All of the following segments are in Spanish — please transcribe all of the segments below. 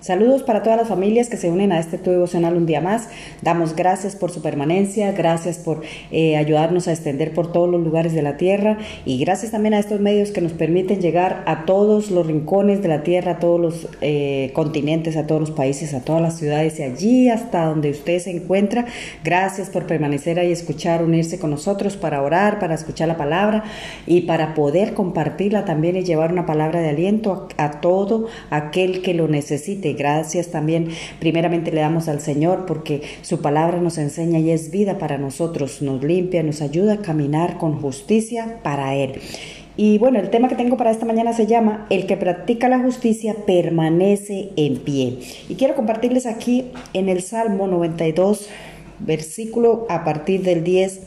Saludos para todas las familias que se unen a este tu devocional un día más. Damos gracias por su permanencia, gracias por eh, ayudarnos a extender por todos los lugares de la tierra y gracias también a estos medios que nos permiten llegar a todos los rincones de la tierra, a todos los eh, continentes, a todos los países, a todas las ciudades y allí hasta donde usted se encuentra. Gracias por permanecer ahí, escuchar, unirse con nosotros para orar, para escuchar la palabra y para poder compartirla también y llevar una palabra de aliento a, a todo aquel que lo necesite gracias también primeramente le damos al Señor porque su palabra nos enseña y es vida para nosotros, nos limpia, nos ayuda a caminar con justicia para Él. Y bueno, el tema que tengo para esta mañana se llama El que practica la justicia permanece en pie. Y quiero compartirles aquí en el Salmo 92, versículo a partir del 10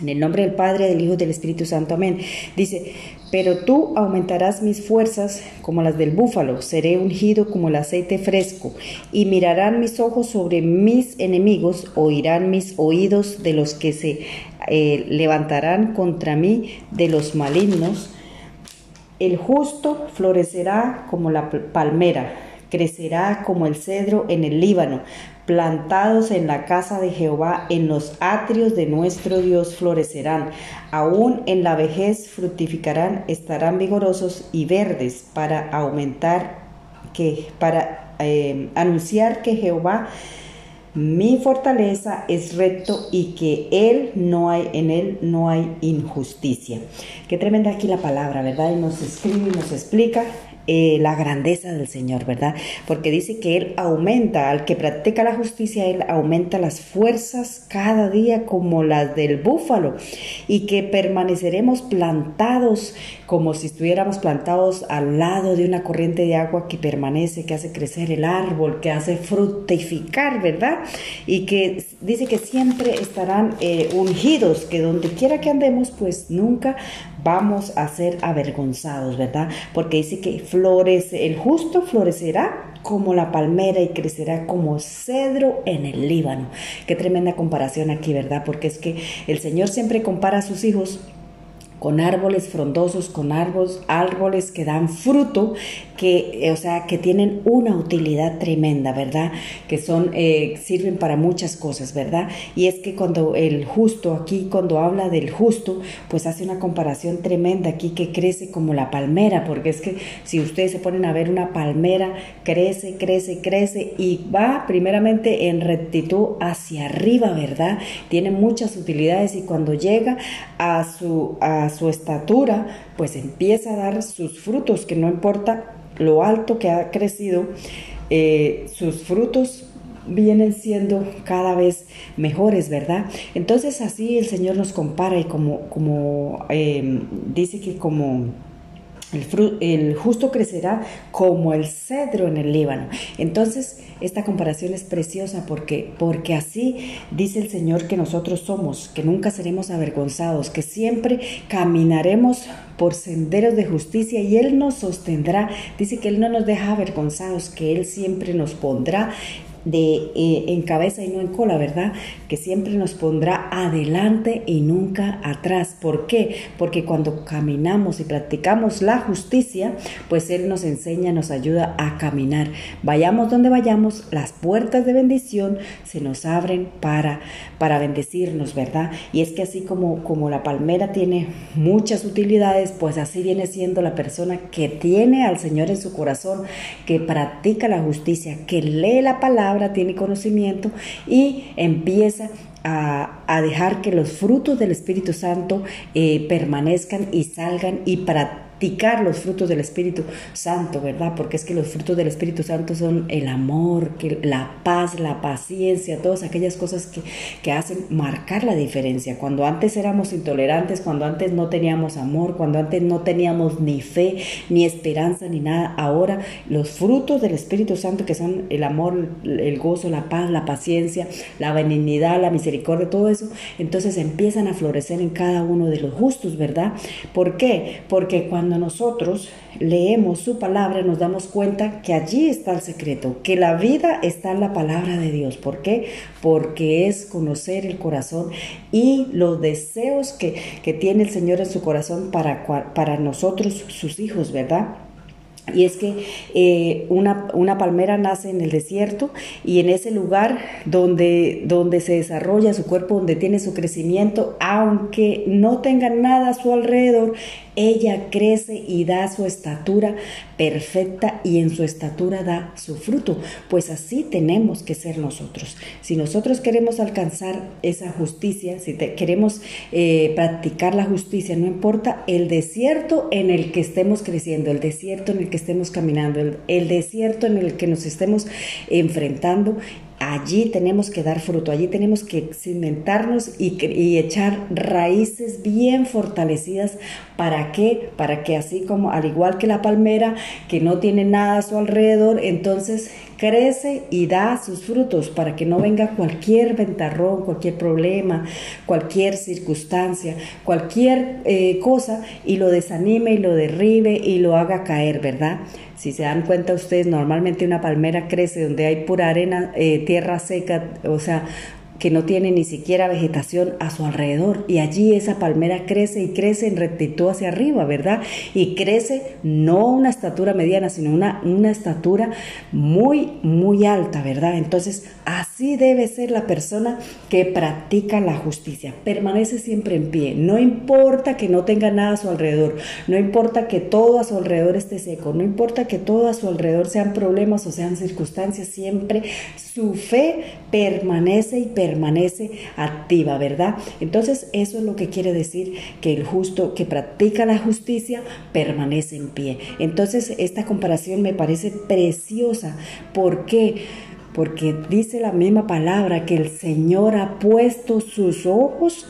en el nombre del Padre, del Hijo y del Espíritu Santo. Amén. Dice, pero tú aumentarás mis fuerzas como las del búfalo, seré ungido como el aceite fresco, y mirarán mis ojos sobre mis enemigos, oirán mis oídos de los que se eh, levantarán contra mí, de los malignos. El justo florecerá como la palmera, crecerá como el cedro en el Líbano plantados en la casa de Jehová, en los atrios de nuestro Dios florecerán, aún en la vejez fructificarán, estarán vigorosos y verdes para aumentar, que, para eh, anunciar que Jehová mi fortaleza es recto y que él no hay en él no hay injusticia. Qué tremenda aquí la palabra, ¿verdad? Y nos escribe y nos explica eh, la grandeza del Señor, ¿verdad? Porque dice que Él aumenta, al que practica la justicia, Él aumenta las fuerzas cada día como las del búfalo y que permaneceremos plantados como si estuviéramos plantados al lado de una corriente de agua que permanece, que hace crecer el árbol, que hace fructificar, ¿verdad? Y que dice que siempre estarán eh, ungidos, que donde quiera que andemos, pues nunca vamos a ser avergonzados, ¿verdad? Porque dice que florece, el justo florecerá como la palmera y crecerá como cedro en el Líbano. Qué tremenda comparación aquí, ¿verdad? Porque es que el Señor siempre compara a sus hijos con árboles frondosos, con árboles, árboles que dan fruto, que, eh, o sea, que tienen una utilidad tremenda, ¿verdad? Que son, eh, sirven para muchas cosas, ¿verdad? Y es que cuando el justo, aquí cuando habla del justo, pues hace una comparación tremenda aquí que crece como la palmera, porque es que si ustedes se ponen a ver una palmera, crece, crece, crece y va primeramente en rectitud hacia arriba, ¿verdad? Tiene muchas utilidades y cuando llega a su, su estatura, pues empieza a dar sus frutos, que no importa lo alto que ha crecido, eh, sus frutos vienen siendo cada vez mejores, ¿verdad? Entonces así el Señor nos compara y como, como eh, dice que como el, justo crecerá como el cedro en el Líbano. Entonces, esta comparación es preciosa porque, porque así dice el Señor que nosotros somos, que nunca seremos avergonzados, que siempre caminaremos por senderos de justicia y Él nos sostendrá. Dice que Él no nos deja avergonzados, que Él siempre nos pondrá de eh, en cabeza y no en cola, ¿verdad? Que siempre nos pondrá adelante y nunca atrás. ¿Por qué? Porque cuando caminamos y practicamos la justicia, pues Él nos enseña, nos ayuda a caminar. Vayamos donde vayamos, las puertas de bendición se nos abren para, para bendecirnos, ¿verdad? Y es que así como, como la palmera tiene muchas utilidades, pues así viene siendo la persona que tiene al Señor en su corazón, que practica la justicia, que lee la palabra, tiene conocimiento y empieza a, dejar que los frutos del Espíritu Santo eh, permanezcan y salgan y para los frutos del Espíritu Santo, ¿verdad? Porque es que los frutos del Espíritu Santo son el amor, la paz, la paciencia, todas aquellas cosas que, que hacen marcar la diferencia. Cuando antes éramos intolerantes, cuando antes no teníamos amor, cuando antes no teníamos ni fe, ni esperanza, ni nada, ahora los frutos del Espíritu Santo, que son el amor, el gozo, la paz, la paciencia, la benignidad, la misericordia, todo eso, entonces empiezan a florecer en cada uno de los justos, ¿verdad? ¿Por qué? Porque cuando nosotros leemos su palabra nos damos cuenta que allí está el secreto, que la vida está en la palabra de Dios. ¿Por qué? Porque es conocer el corazón y los deseos que, tiene el Señor en su corazón para, para nosotros, sus hijos, ¿verdad? Y es que eh, una, una, palmera nace en el desierto y en ese lugar donde, donde se desarrolla su cuerpo, donde tiene su crecimiento, aunque no tenga nada a su alrededor, ella crece y da su estatura perfecta y en su estatura da su fruto. Pues así tenemos que ser nosotros. Si nosotros queremos alcanzar esa justicia, si queremos eh, practicar la justicia, no importa el desierto en el que estemos creciendo, el desierto en el que estemos caminando, el desierto en el que nos estemos enfrentando, allí tenemos que dar fruto, allí tenemos que cimentarnos y, echar raíces bien fortalecidas. ¿Para qué? Para que así como, al igual que la palmera, que no tiene nada a su alrededor, entonces crece y da sus frutos para que no venga cualquier ventarrón, cualquier problema, cualquier circunstancia, cualquier eh, cosa y lo desanime y lo derribe y lo haga caer, ¿verdad? Si se dan cuenta ustedes, normalmente una palmera crece donde hay pura arena, eh, tierra seca, o sea, que no tiene ni siquiera vegetación a su alrededor. Y allí esa palmera crece y crece en rectitud hacia arriba, ¿verdad? Y crece no una estatura mediana, sino una, una estatura muy, muy alta, ¿verdad? Entonces, así debe ser la persona que practica la justicia. Permanece siempre en pie. No importa que no tenga nada a su alrededor. No importa que todo a su alrededor esté seco. No importa que todo a su alrededor sean problemas o sean circunstancias. Siempre su fe permanece y permanece permanece activa, ¿verdad? Entonces eso es lo que quiere decir que el justo que practica la justicia permanece en pie. Entonces esta comparación me parece preciosa. ¿Por qué? Porque dice la misma palabra que el Señor ha puesto sus ojos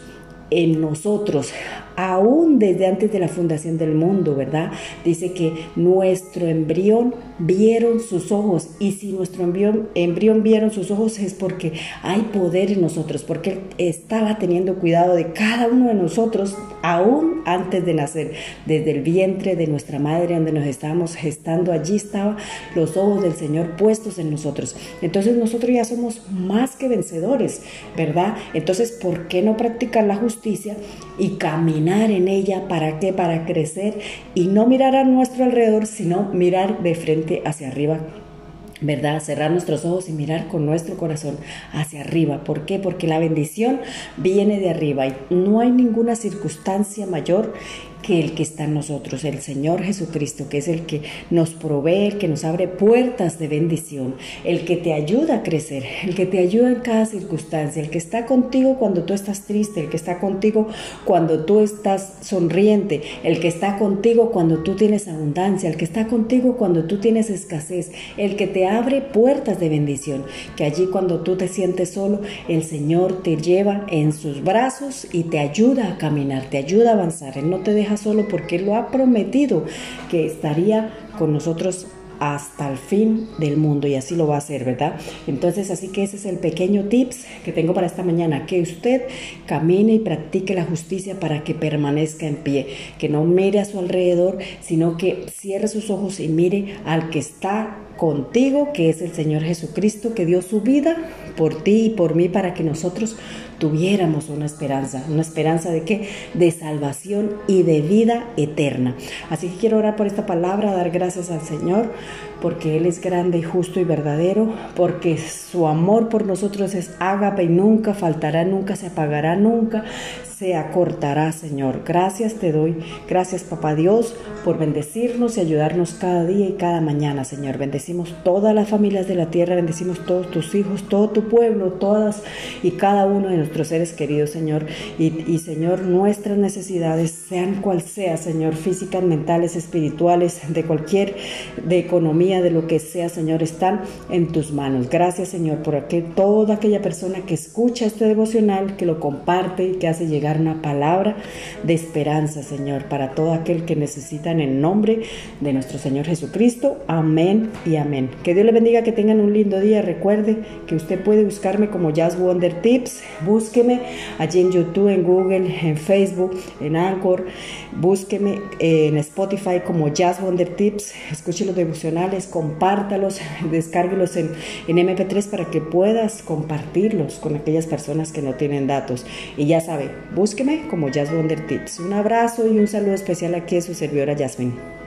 en nosotros, aún desde antes de la fundación del mundo, ¿verdad? Dice que nuestro embrión vieron sus ojos y si nuestro embrión, embrión vieron sus ojos es porque hay poder en nosotros, porque Él estaba teniendo cuidado de cada uno de nosotros aún antes de nacer, desde el vientre de nuestra madre donde nos estábamos gestando, allí estaban los ojos del Señor puestos en nosotros. Entonces nosotros ya somos más que vencedores, ¿verdad? Entonces, ¿por qué no practicar la justicia y caminar? En ella, ¿para qué? Para crecer y no mirar a nuestro alrededor, sino mirar de frente hacia arriba ¿verdad? Cerrar nuestros ojos y mirar con nuestro corazón hacia arriba. ¿Por qué? Porque la bendición viene de arriba y no hay ninguna circunstancia mayor que el que está en nosotros, el Señor Jesucristo, que es el que nos provee, el que nos abre puertas de bendición, el que te ayuda a crecer, el que te ayuda en cada circunstancia, el que está contigo cuando tú estás triste, el que está contigo cuando tú estás sonriente, el que está contigo cuando tú tienes abundancia, el que está contigo cuando tú tienes escasez, el que te abre puertas de bendición, que allí cuando tú te sientes solo, el Señor te lleva en sus brazos y te ayuda a caminar, te ayuda a avanzar, Él no te deja solo porque lo ha prometido que estaría con nosotros hasta el fin del mundo y así lo va a hacer, ¿verdad? Entonces, así que ese es el pequeño tips que tengo para esta mañana, que usted camine y practique la justicia para que permanezca en pie, que no mire a su alrededor, sino que cierre sus ojos y mire al que está contigo, que es el Señor Jesucristo, que dio su vida por ti y por mí para que nosotros tuviéramos una esperanza, una esperanza de qué? De salvación y de vida eterna. Así que quiero orar por esta palabra, dar gracias al Señor, porque Él es grande, justo y verdadero, porque su amor por nosotros es ágape y nunca faltará, nunca se apagará, nunca se acortará, Señor. Gracias te doy. Gracias, Papá Dios, por bendecirnos y ayudarnos cada día y cada mañana, Señor. Bendecimos todas las familias de la tierra, bendecimos todos tus hijos, todo tu pueblo, todas y cada uno de nuestros seres queridos, Señor. Y, Señor, nuestras necesidades, sean cual sea, Señor, físicas, mentales, espirituales, de cualquier, de economía, de lo que sea, Señor, están en tus manos. Gracias, Señor, por aquel, toda aquella persona que escucha este devocional, que lo comparte y que hace llegar una palabra de esperanza, Señor, para todo aquel que necesita en el nombre de nuestro Señor Jesucristo. Amén y amén. Que Dios le bendiga, que tengan un lindo día. Recuerde que usted puede buscarme como Jazz Wonder Tips. Búsqueme allí en YouTube, en Google, en Facebook, en Anchor. Búsqueme en Spotify como Jazz Wonder Tips. Escuche los devocionales, compártalos, descárguelos en, en MP3 para que puedas compartirlos con aquellas personas que no tienen datos. Y ya sabe, Búsqueme como Jazz Wonder Tips. Un abrazo y un saludo especial aquí a su servidora Jasmine.